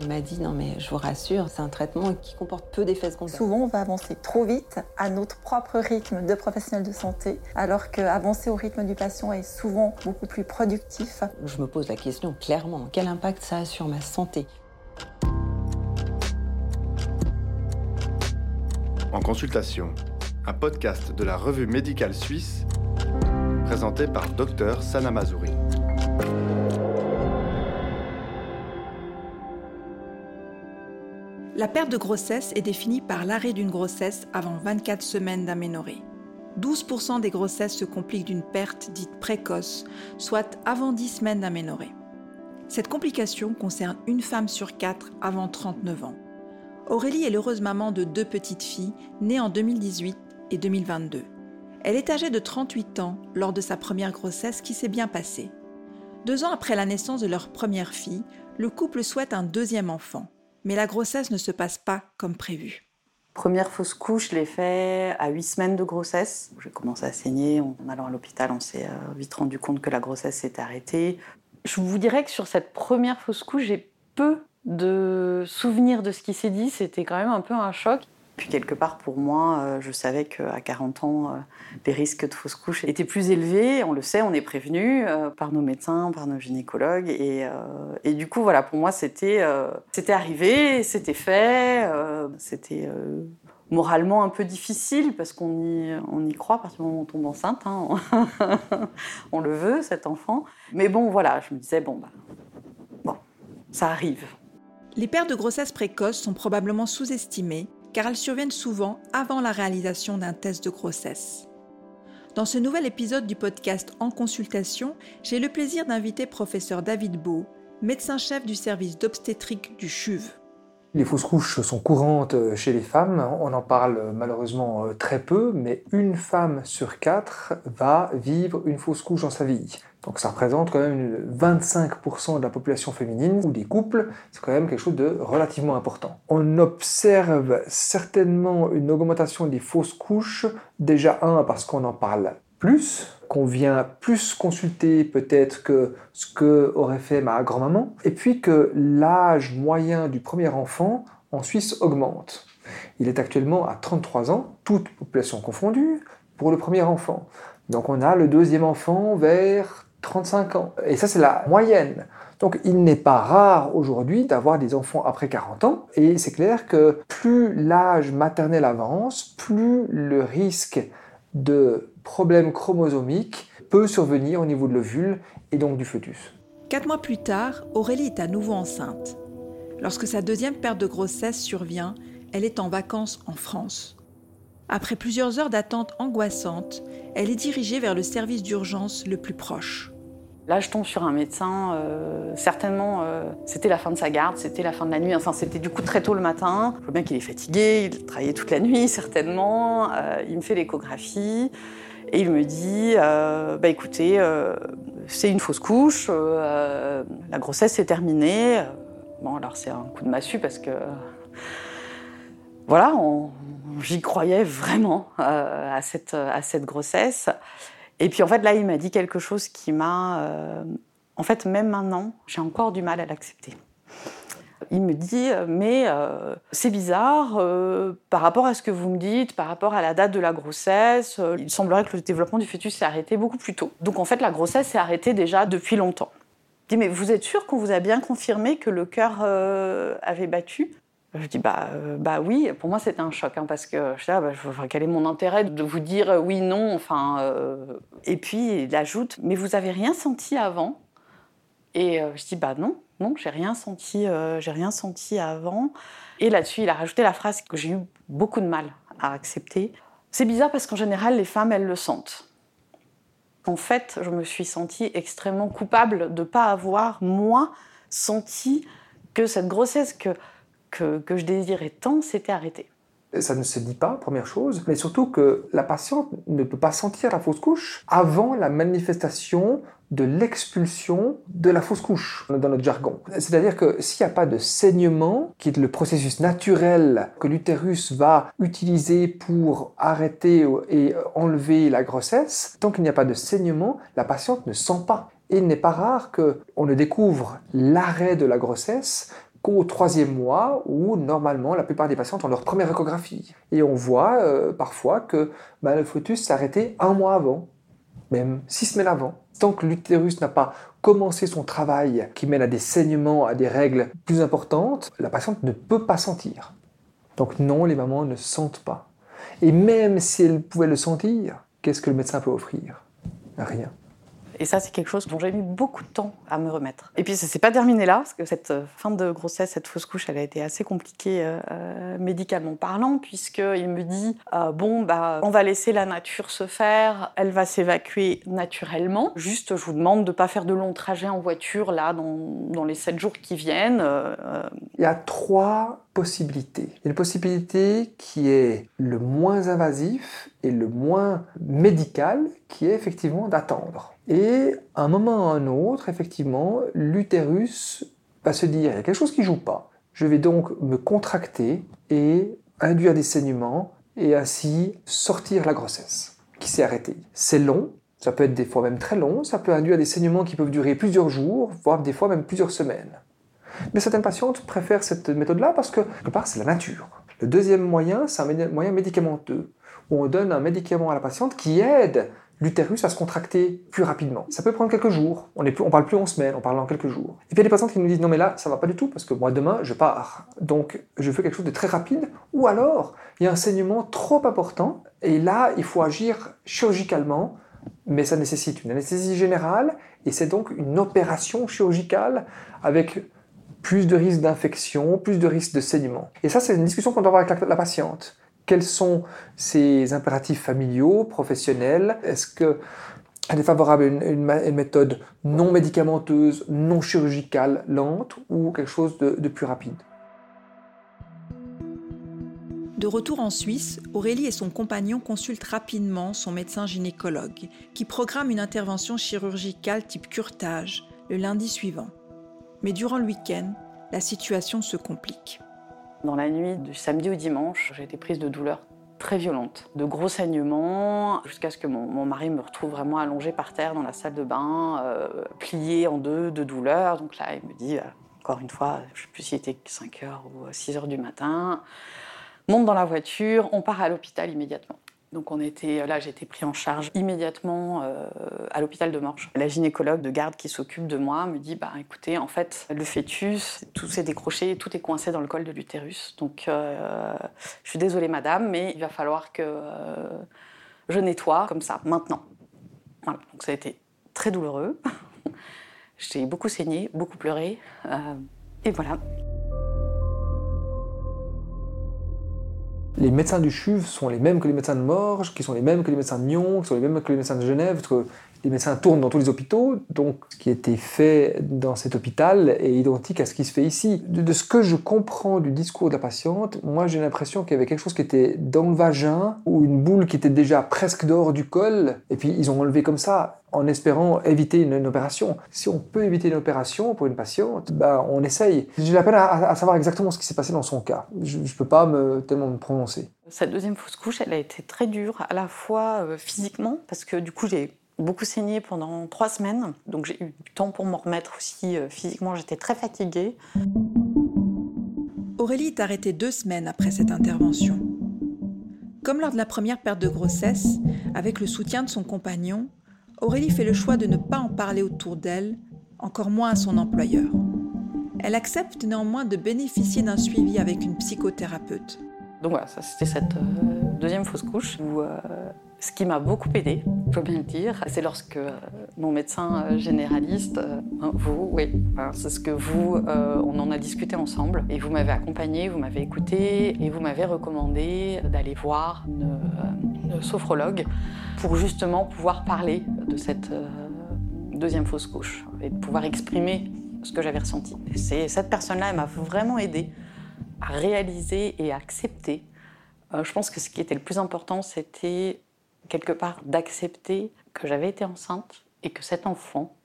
Il m'a dit non mais je vous rassure, c'est un traitement qui comporte peu d'effets secondaires. Souvent on va avancer trop vite à notre propre rythme de professionnel de santé, alors qu'avancer au rythme du patient est souvent beaucoup plus productif. Je me pose la question clairement, quel impact ça a sur ma santé? En consultation, un podcast de la revue médicale suisse présenté par Dr Sana Mazouri. La perte de grossesse est définie par l'arrêt d'une grossesse avant 24 semaines d'aménorrhée. 12% des grossesses se compliquent d'une perte dite précoce, soit avant 10 semaines d'aménorrhée. Cette complication concerne une femme sur quatre avant 39 ans. Aurélie est l'heureuse maman de deux petites filles nées en 2018 et 2022. Elle est âgée de 38 ans lors de sa première grossesse qui s'est bien passée. Deux ans après la naissance de leur première fille, le couple souhaite un deuxième enfant mais la grossesse ne se passe pas comme prévu. Première fausse couche, je l'ai fait à 8 semaines de grossesse. J'ai commencé à saigner. En allant à l'hôpital, on s'est euh, vite rendu compte que la grossesse s'était arrêtée. Je vous dirais que sur cette première fausse couche, j'ai peu de souvenirs de ce qui s'est dit. C'était quand même un peu un choc. Puis quelque part, pour moi, euh, je savais qu'à 40 ans, euh, les risques de fausse couche étaient plus élevés. On le sait, on est prévenu euh, par nos médecins, par nos gynécologues. Et, du coup, voilà, pour moi, c'était c'était arrivé, c'était fait. c'était moralement un peu difficile parce qu'on y, on y croit à partir du moment où on tombe enceinte. Hein. on le veut, cet enfant. Mais bon, voilà, je me disais, bon, bah, ça arrive. Les pertes de grossesse précoces sont probablement sous-estimées car elles surviennent souvent avant la réalisation d'un test de grossesse. Dans ce nouvel épisode du podcast En consultation, j'ai le plaisir d'inviter professeur David Beau, médecin-chef du service d'obstétrique du CHUV. Les fausses couches sont courantes chez les femmes, on en parle malheureusement euh, très peu, mais une femme sur quatre va vivre une fausse couche dans sa vie. Donc ça représente quand même 25% de la population féminine ou des couples, c'est quand même quelque chose de relativement important. On observe certainement une augmentation des fausses couches, déjà un parce qu'on en parle plus, qu'on vient plus consulter peut-être que ce que aurait fait ma grand-maman, et puis que l'âge moyen du premier enfant en Suisse augmente. Il est actuellement à 33 ans, toute population confondue, pour le premier enfant. Donc on a le deuxième enfant vers 35 ans. Et ça, c'est la moyenne. Donc il n'est pas rare aujourd'hui d'avoir des enfants après 40 ans. Et c'est clair que plus l'âge maternel avance, plus le risque de problèmes chromosomiques peut survenir au niveau de l'ovule et donc du fœtus. Quatre mois plus tard, Aurélie est à nouveau enceinte. Lorsque sa deuxième perte de grossesse survient, elle est en vacances en France. Après plusieurs heures d'attente angoissante, elle est dirigée vers le service d'urgence le plus proche. Là, je tombe sur un médecin, euh, certainement, euh, c'était la fin de sa garde, c'était la fin de la nuit, enfin, c'était du coup très tôt le matin. Je vois bien qu'il est fatigué, il travaillait toute la nuit, certainement. Euh, il me fait l'échographie et il me dit Bah écoutez, c'est une fausse couche, la grossesse est terminée. Bon, alors c'est un coup de massue parce que. Voilà, j'y croyais vraiment à à cette grossesse. Et puis en fait, là, il m'a dit quelque chose qui m'a... Euh, en fait, même maintenant, j'ai encore du mal à l'accepter. Il me dit, euh, mais euh, c'est bizarre, par rapport à ce que vous me dites, par rapport à la date de la grossesse, il semblerait que le développement du fœtus s'est arrêté beaucoup plus tôt. Donc en fait, la grossesse s'est arrêtée déjà depuis longtemps. Il dit, mais vous êtes sûr qu'on vous a bien confirmé que le cœur avait battu? Je dis bah, euh, bah oui, pour moi c'était un choc hein, parce que je sais, bah, quel est mon intérêt de vous dire euh, oui, non, enfin. Euh, et puis il ajoute mais vous avez rien senti avant Et je dis bah non, non, j'ai rien senti, j'ai rien senti avant. Et là-dessus il a rajouté la phrase que j'ai eu beaucoup de mal à accepter. C'est bizarre parce qu'en général les femmes elles le sentent. En fait, je me suis sentie extrêmement coupable de ne pas avoir moi senti que cette grossesse que que, je désirais tant s'était arrêté. Ça ne se dit pas, première chose, mais surtout que la patiente ne peut pas sentir la fausse couche avant la manifestation de l'expulsion de la fausse couche dans notre jargon. C'est-à-dire que s'il n'y a pas de saignement, qui est le processus naturel que l'utérus va utiliser pour arrêter et enlever la grossesse, tant qu'il n'y a pas de saignement, la patiente ne sent pas. Et il n'est pas rare qu'on ne découvre l'arrêt de la grossesse qu'au troisième mois où normalement la plupart des patientes ont leur première échographie. Et on voit euh, parfois que bah, le fœtus arrêté un mois avant, même six semaines avant. Tant que l'utérus n'a pas commencé son travail qui mène à des saignements, à des règles plus importantes, la patiente ne peut pas sentir. Donc non, les mamans ne sentent pas. Et même si elles pouvaient le sentir, qu'est-ce que le médecin peut offrir? Rien. Et ça, c'est quelque chose dont j'ai mis beaucoup de temps à me remettre. Et puis, ça s'est pas terminé là, parce que cette euh, fin de grossesse, cette fausse couche, elle a été assez compliquée euh, euh médicalement parlant, puisqu'il me dit bon, bah, on va laisser la nature se faire, elle va s'évacuer naturellement. Juste, je vous demande de pas faire de longs trajets en voiture là dans, les sept jours qui viennent. Il y a trois possibilités. Il y a une possibilité qui est le moins invasif et le moins médical, qui est effectivement d'attendre. Et à un moment ou à un autre, effectivement, l'utérus va se dire, il y a quelque chose qui joue pas. Je vais donc me contracter et induire des saignements et ainsi sortir la grossesse qui s'est arrêtée. C'est long, ça peut être des fois même très long, ça peut induire des saignements qui peuvent durer plusieurs jours, voire des fois même plusieurs semaines. Mais certaines patientes préfèrent cette méthode-là parce que, quelque part, c'est la nature. Le deuxième moyen, c'est un moyen médicamenteux, où on donne un médicament à la patiente qui aide l'utérus à se contracter plus rapidement. Ça peut prendre quelques jours, on ne parle plus en semaines, on parle en quelques jours. Et puis il y a des patientes qui nous disent non mais là ça va pas du tout parce que moi demain je pars, donc je fais quelque chose de très rapide, ou alors il y a un saignement trop important et là il faut agir chirurgicalement, mais ça nécessite une anesthésie générale et c'est donc une opération chirurgicale avec plus de risques d'infection, plus de risques de saignement. Et ça c'est une discussion qu'on doit avoir avec la, patiente quels sont ses impératifs familiaux, professionnels? Est-ce qu'elle est favorable à une, méthode non médicamenteuse, non chirurgicale, lente, ou quelque chose de, de plus rapide? De retour en Suisse, Aurélie et son compagnon consultent rapidement son médecin gynécologue, qui programme une intervention chirurgicale type curtage le lundi suivant. Mais durant le week-end, la situation se complique. Dans la nuit du samedi au dimanche, j'ai été prise de douleurs très violentes, de gros saignements, jusqu'à ce que mon, mari me retrouve vraiment allongée par terre dans la salle de bain, euh, pliée en deux de douleur. Donc là, il me dit, euh, encore une fois, je ne sais plus s'il était 5 h ou 6 h du matin, monte dans la voiture, on part à l'hôpital immédiatement. Donc on était, là, j'ai été pris en charge immédiatement euh, à l'hôpital de Morges. La gynécologue de garde qui s'occupe de moi me dit, bah écoutez, en fait, le fœtus, tout s'est décroché, tout est coincé dans le col de l'utérus. Donc euh, je suis désolée, madame, mais il va falloir que euh, je nettoie comme ça, maintenant. Voilà. Donc ça a été très douloureux. j'ai beaucoup saigné, beaucoup pleuré, et voilà. Les médecins du CHUV sont les mêmes que les médecins de Morges, qui sont les mêmes que les médecins de Nyon, qui sont les mêmes que les médecins de Genève, parce que les médecins tournent dans tous les hôpitaux, donc ce qui été fait dans cet hôpital est identique à ce qui se fait ici. De, de ce que je comprends du discours de la patiente, moi j'ai l'impression qu'il y avait quelque chose qui était dans le vagin, ou une boule qui était déjà presque dehors du col, et puis ils ont enlevé comme ça en espérant éviter une, une, opération. Si on peut éviter une opération pour une patiente, ben on essaye. J'ai la peine à, à, savoir exactement ce qui s'est passé dans son cas. Je ne peux pas me, tellement me prononcer. Cette deuxième fausse couche, elle a été très dure, à la fois euh, physiquement, parce que du coup j'ai beaucoup saigné pendant trois semaines, donc j'ai eu du temps pour m'en remettre aussi euh, physiquement, j'étais très fatiguée. Aurélie est arrêtée deux semaines après cette intervention. Comme lors de la première perte de grossesse, avec le soutien de son compagnon, Aurélie fait le choix de ne pas en parler autour d'elle, encore moins à son employeur. Elle accepte néanmoins de bénéficier d'un suivi avec une psychothérapeute. Donc voilà, ça c'était cette euh, deuxième fausse couche où euh, ce qui m'a beaucoup aidé, je peux bien le dire, c'est lorsque euh, mon médecin généraliste, euh, vous, oui, c'est ce que vous, on en a discuté ensemble et vous m'avez accompagné, vous m'avez écouté et vous m'avez recommandé d'aller voir sophrologue pour justement pouvoir parler de cette euh, deuxième fausse couche et pouvoir exprimer ce que j'avais ressenti. Et cette personne-là, elle m'a vraiment aidé à réaliser et à accepter. Euh, je pense que ce qui était le plus important, c'était quelque part d'accepter que j'avais été enceinte et que cet enfant,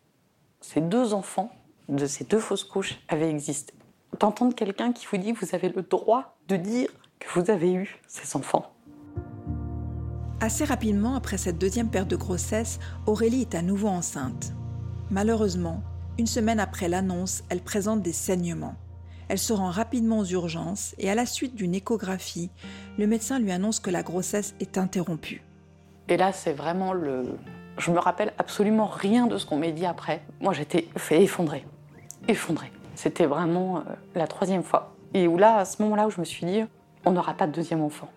ces deux enfants de ces deux fausses couches avaient existé. D'entendre quelqu'un qui vous dit vous avez le droit de dire que vous avez eu ces enfants. Assez rapidement après cette deuxième perte de grossesse, Aurélie est à nouveau enceinte. Malheureusement, une semaine après l'annonce, elle présente des saignements. Elle se rend rapidement aux urgences et à la suite d'une échographie, le médecin lui annonce que la grossesse est interrompue. Et là, c'est vraiment le. Je me rappelle absolument rien de ce qu'on m'a dit après. Moi, j'étais fait. Effondrée. C'était vraiment euh, la troisième fois. Et où là, à ce moment-là, où je me suis dit, on n'aura pas de deuxième enfant.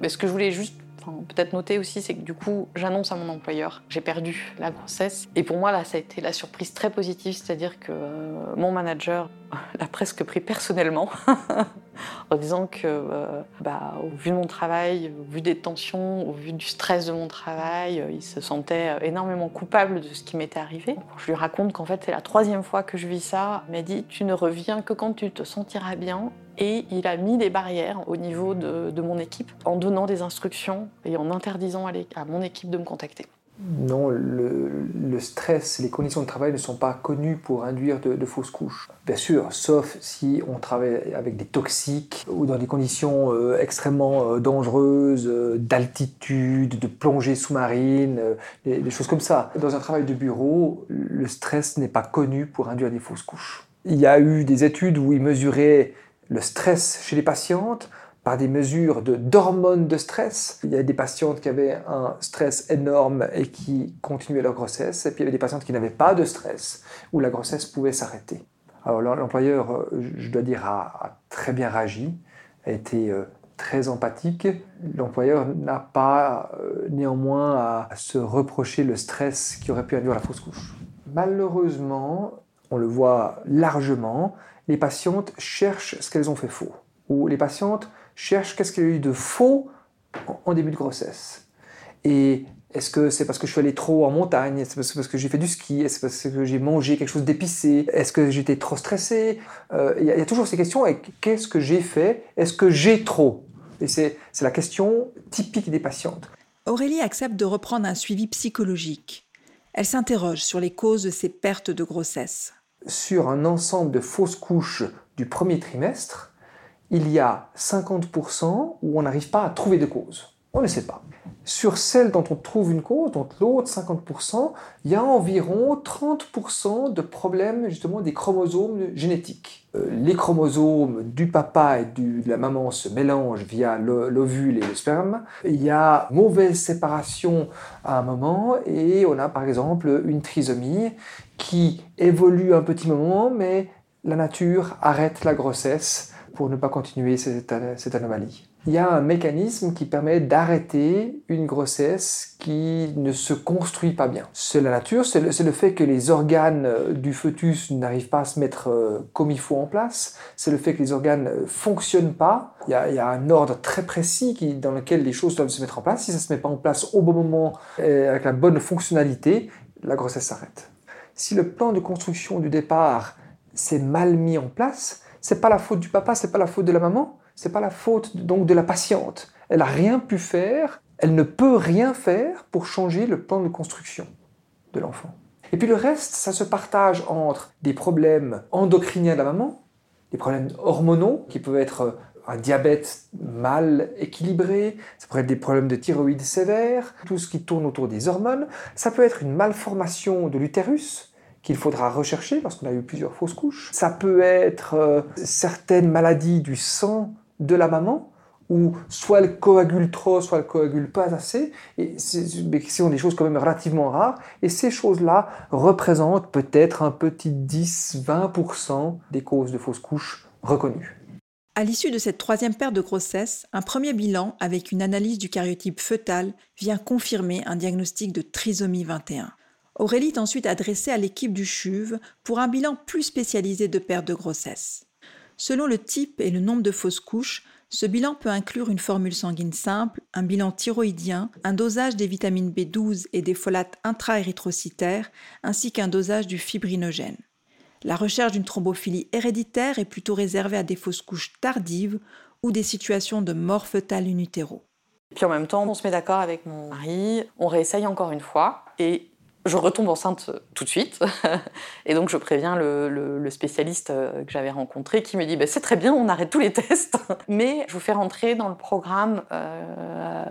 Mais ce que je voulais juste peut-être noter aussi, c'est que du coup, j'annonce à mon employeur, j'ai perdu la grossesse. Et pour moi, là, ça a été la surprise très positive, c'est-à-dire que euh, mon manager l'a presque pris personnellement, en disant que, euh, bah, au vu de mon travail, au vu des tensions, au vu du stress de mon travail, euh, il se sentait énormément coupable de ce qui m'était arrivé. Je lui raconte qu'en fait, c'est la troisième fois que je vis ça. Il m'a dit, tu ne reviens que quand tu te sentiras bien et il a mis des barrières au niveau de, mon équipe en donnant des instructions et en interdisant à, mon équipe de me contacter. Non, le, stress, les conditions de travail ne sont pas connues pour induire de, fausses couches. Bien sûr, sauf si on travaille avec des toxiques ou dans des conditions euh, extrêmement euh, dangereuses, euh, d'altitude, de plongée sous-marine, des choses comme ça. Dans un travail de bureau, le stress n'est pas connu pour induire des fausses couches. Il y a eu des études où ils mesuraient le stress chez les patientes des mesures d'hormones de, stress. Il y a des patientes qui avaient un stress énorme et qui continuaient leur grossesse, et puis il y avait des patientes qui n'avaient pas de stress, où la grossesse pouvait s'arrêter. Alors l'employeur, euh, je dois dire, a, très bien réagi, a été euh, très empathique. L'employeur n'a pas euh, néanmoins à se reprocher le stress qui aurait pu induire la fausse couche. Malheureusement, on le voit largement, les patientes cherchent ce qu'elles ont fait faux. Ou les patientes cherchent qu'est-ce qu'il y a eu de faux en début de grossesse. Et est-ce que c'est parce que je suis allé trop en montagne? Est-ce que c'est parce que j'ai fait du ski? Est-ce que c'est parce que j'ai mangé quelque chose d'épicé? Est-ce que j'étais trop stressé? Euh, Il y, a toujours ces questions. Et qu'est-ce que j'ai fait? Est-ce que j'ai trop? Et c'est la question typique des patientes. Aurélie accepte de reprendre un suivi psychologique. Elle s'interroge sur les causes de ces pertes de grossesse sur un ensemble de fausses couches du premier trimestre, il y a 50% où on n'arrive pas à trouver de cause. On ne sait pas. Sur celles dont on trouve une cause, dont l'autre 50%, il y a environ 30% de problèmes justement des chromosomes génétiques. Euh, les chromosomes du papa et de la maman se mélangent via l'ovule et le sperme. Il y a mauvaise séparation à un moment et on a par exemple une trisomie qui évolue un petit moment mais la nature arrête la grossesse pour ne pas continuer cette, anomalie il y a un mécanisme qui permet d'arrêter une grossesse qui ne se construit pas bien. C'est la nature, c'est le, fait que les organes euh, du fœtus n'arrivent pas à se mettre euh, comme il faut en place, c'est le fait que les organes ne fonctionnent pas. Il y, a, un ordre très précis dans lequel les choses doivent se mettre en place. Si ça ne se met pas en place au bon moment, avec la bonne fonctionnalité, la grossesse s'arrête. Si le plan de construction du départ s'est mal mis en place, c'est pas la faute du papa, c'est pas la faute de la maman, c'est pas la faute donc de la patiente. Elle n'a rien pu faire, elle ne peut rien faire pour changer le plan de construction de l'enfant. Et puis le reste, ça se partage entre des problèmes endocriniens de la maman, des problèmes hormonaux qui peuvent être un diabète mal équilibré, ça pourrait être des problèmes de thyroïde sévères, tout ce qui tourne autour des hormones, ça peut être une malformation de l'utérus, qu'il faudra rechercher parce qu'on a eu plusieurs fausses couches. Ça peut être euh, certaines maladies du sang de la maman, où soit elle coagule trop, soit elle coagule pas assez, et ce sont des choses quand même relativement rares, et ces choses-là représentent peut-être un petit 10-20% des causes de fausses couches reconnues. À l'issue de cette troisième paire de grossesse, un premier bilan avec une analyse du karyotype fœtal vient confirmer un diagnostic de trisomie 21. Aurélie est ensuite adressée à l'équipe du CHUV pour un bilan plus spécialisé de perte de grossesse. Selon le type et le nombre de fausses couches, ce bilan peut inclure une formule sanguine simple, un bilan thyroïdien, un dosage des vitamines B12 et des folates intra-érythrocytaires, ainsi qu'un dosage du fibrinogène. La recherche d'une thrombophilie héréditaire est plutôt réservée à des fausses couches tardives ou des situations de mort fœtale in utero. Puis en même temps, on se met d'accord avec mon mari, on réessaye encore une fois, je retombe enceinte tout de suite. Et donc, je préviens le, spécialiste euh, que j'avais rencontré qui me dit bah, C'est très bien, on arrête tous les tests. Mais je vous fais rentrer dans le programme. Euh,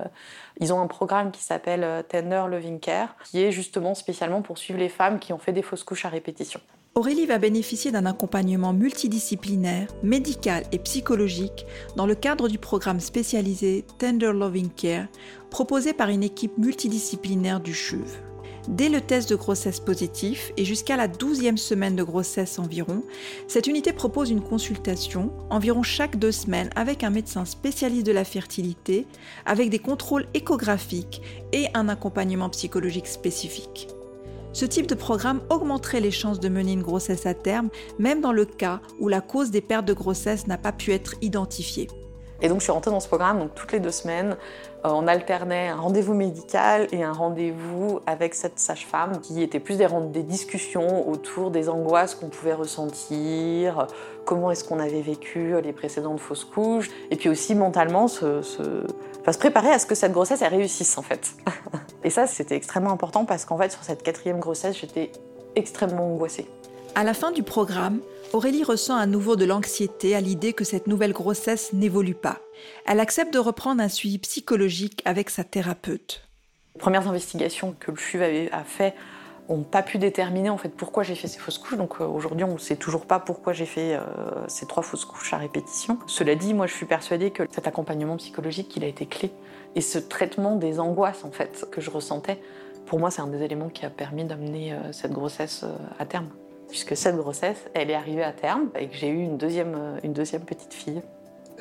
ils ont un programme qui s'appelle euh, Tender Loving Care, qui est justement spécialement pour suivre les femmes qui ont fait des fausses couches à répétition. Aurélie va bénéficier d'un accompagnement multidisciplinaire, médical et psychologique dans le cadre du programme spécialisé Tender Loving Care proposé par une équipe multidisciplinaire du CHUV. Dès le test de grossesse positif et jusqu'à la 12e semaine de grossesse environ, cette unité propose une consultation environ chaque deux semaines avec un médecin spécialiste de la fertilité, avec des contrôles échographiques et un accompagnement psychologique spécifique. Ce type de programme augmenterait les chances de mener une grossesse à terme, même dans le cas où la cause des pertes de grossesse n'a pas pu être identifiée. Et donc je suis rentrée dans ce programme, donc toutes les deux semaines, euh, on alternait un rendez-vous médical et un rendez-vous avec cette sage-femme qui était plus des, des, discussions autour des angoisses qu'on pouvait ressentir, comment est-ce qu'on avait vécu les précédentes fausses couches, et puis aussi mentalement se, préparer à ce que cette grossesse réussisse en fait. et ça c'était extrêmement important parce qu'en fait sur cette quatrième grossesse j'étais extrêmement angoissée. À la fin du programme, Aurélie ressent à nouveau de l'anxiété à l'idée que cette nouvelle grossesse n'évolue pas. Elle accepte de reprendre un suivi psychologique avec sa thérapeute. Les premières investigations que le CHUV a fait n'ont pas pu déterminer en fait pourquoi j'ai fait ces fausses couches. Donc euh, aujourd'hui, on ne sait toujours pas pourquoi j'ai fait euh, ces trois fausses couches à répétition. Cela dit, moi, je suis persuadée que cet accompagnement psychologique, il a été clé. Et ce traitement des angoisses en fait que je ressentais, pour moi, c'est un des éléments qui a permis d'amener euh, cette grossesse à terme puisque cette grossesse, elle est arrivée à terme et que j'ai eu une deuxième, euh, une deuxième petite fille.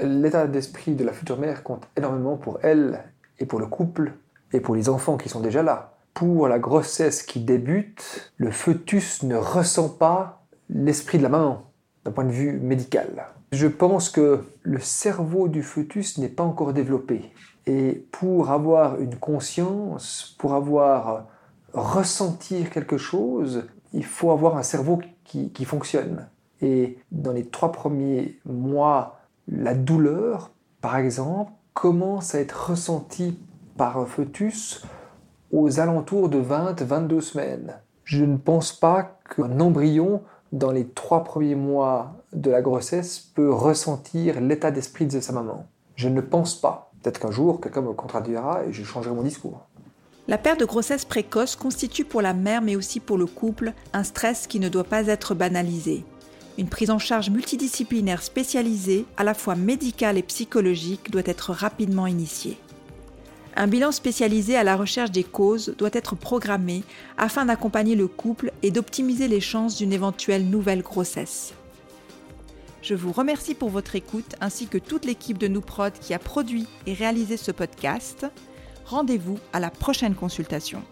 L'état d'esprit de la future mère compte énormément pour elle et pour le couple et pour les enfants qui sont déjà là. Pour la grossesse qui débute, le fœtus ne ressent pas l'esprit de la maman d'un point de vue médical. Je pense que le cerveau du fœtus n'est pas encore développé. Et pour avoir une conscience, pour avoir ressentir quelque chose, il faut avoir un cerveau qui, fonctionne. Et dans les trois premiers mois, la douleur, par exemple, commence à être ressentie par un fœtus aux alentours de 20-22 semaines. Je ne pense pas qu'un embryon, dans les trois premiers mois de la grossesse, peut ressentir l'état d'esprit de sa maman. Je ne pense pas. Peut-être qu'un jour, quelqu'un me contradira et je changerai mon discours. La perte de grossesse précoce constitue pour la mère mais aussi pour le couple un stress qui ne doit pas être banalisé. Une prise en charge multidisciplinaire spécialisée, à la fois médicale et psychologique, doit être rapidement initiée. Un bilan spécialisé à la recherche des causes doit être programmé afin d'accompagner le couple et d'optimiser les chances d'une éventuelle nouvelle grossesse. Je vous remercie pour votre écoute ainsi que toute l'équipe de Nouprod qui a produit et réalisé ce podcast rendez-vous à la prochaine consultation.